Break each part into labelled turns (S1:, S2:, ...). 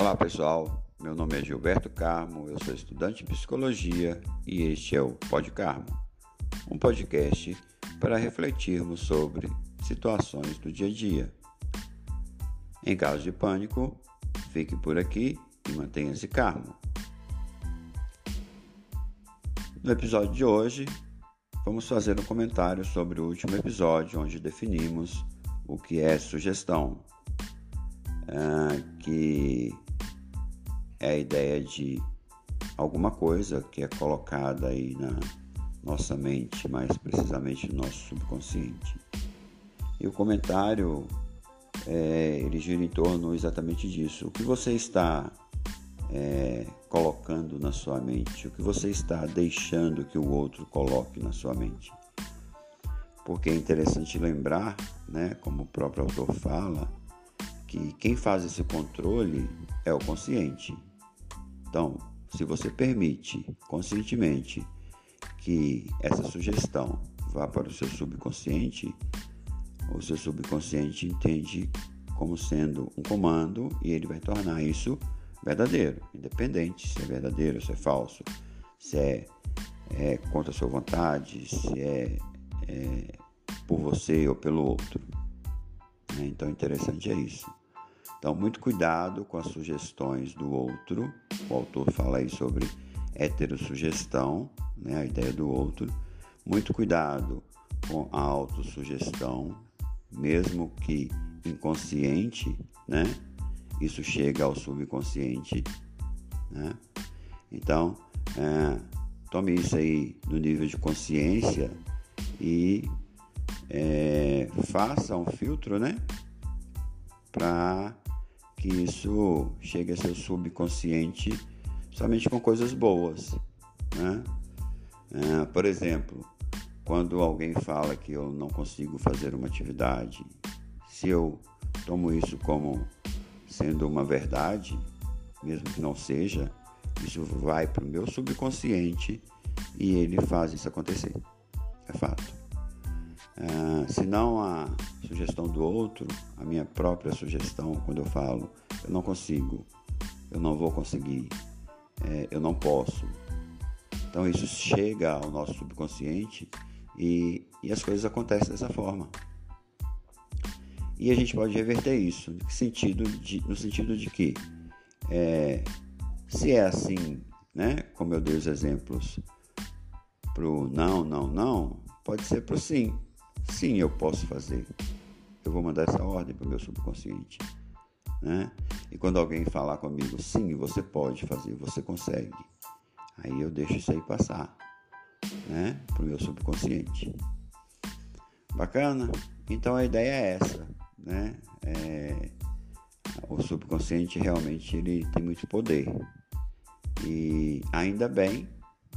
S1: Olá pessoal, meu nome é Gilberto Carmo, eu sou estudante de psicologia e este é o Pod Carmo, um podcast para refletirmos sobre situações do dia a dia. Em caso de pânico, fique por aqui e mantenha-se calmo. No episódio de hoje, vamos fazer um comentário sobre o último episódio onde definimos o que é sugestão. Ah, que é a ideia de alguma coisa que é colocada aí na nossa mente, mais precisamente no nosso subconsciente. E o comentário é, ele gira em torno exatamente disso. O que você está é, colocando na sua mente? O que você está deixando que o outro coloque na sua mente? Porque é interessante lembrar, né, como o próprio autor fala, que quem faz esse controle é o consciente. Então, se você permite conscientemente que essa sugestão vá para o seu subconsciente, o seu subconsciente entende como sendo um comando e ele vai tornar isso verdadeiro, independente se é verdadeiro, se é falso, se é, é contra a sua vontade, se é, é por você ou pelo outro. Né? Então, interessante é isso. Então, muito cuidado com as sugestões do outro. O autor fala aí sobre heterossugestão, né, a ideia do outro. Muito cuidado com a autossugestão, mesmo que inconsciente, né? Isso chega ao subconsciente, né? Então, é, tome isso aí no nível de consciência e é, faça um filtro, né? Para que isso chegue a seu subconsciente somente com coisas boas. Né? É, por exemplo, quando alguém fala que eu não consigo fazer uma atividade, se eu tomo isso como sendo uma verdade, mesmo que não seja, isso vai para o meu subconsciente e ele faz isso acontecer. É fato. Ah, se não a sugestão do outro, a minha própria sugestão, quando eu falo, eu não consigo, eu não vou conseguir, é, eu não posso. Então isso chega ao nosso subconsciente e, e as coisas acontecem dessa forma. E a gente pode reverter isso no sentido de, no sentido de que é, se é assim, né, como eu dei os exemplos para o não, não, não, pode ser para o sim. Sim, eu posso fazer. Eu vou mandar essa ordem para o meu subconsciente. Né? E quando alguém falar comigo, sim, você pode fazer, você consegue. Aí eu deixo isso aí passar né? para o meu subconsciente. Bacana? Então a ideia é essa. Né? É, o subconsciente realmente ele tem muito poder. E ainda bem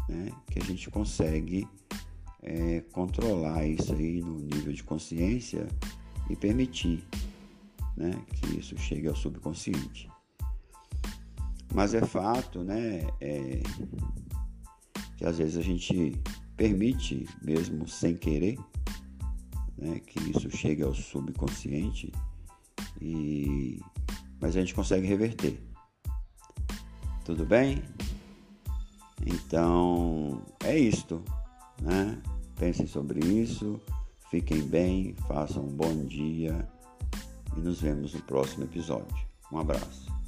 S1: né, que a gente consegue é, controlar isso aí no nível de consciência e permitir né, que isso chegue ao subconsciente. Mas é fato né, é, que às vezes a gente permite, mesmo sem querer, né, que isso chegue ao subconsciente, e, mas a gente consegue reverter. Tudo bem? Então é isto, né? Pensem sobre isso, fiquem bem, façam um bom dia e nos vemos no próximo episódio. Um abraço.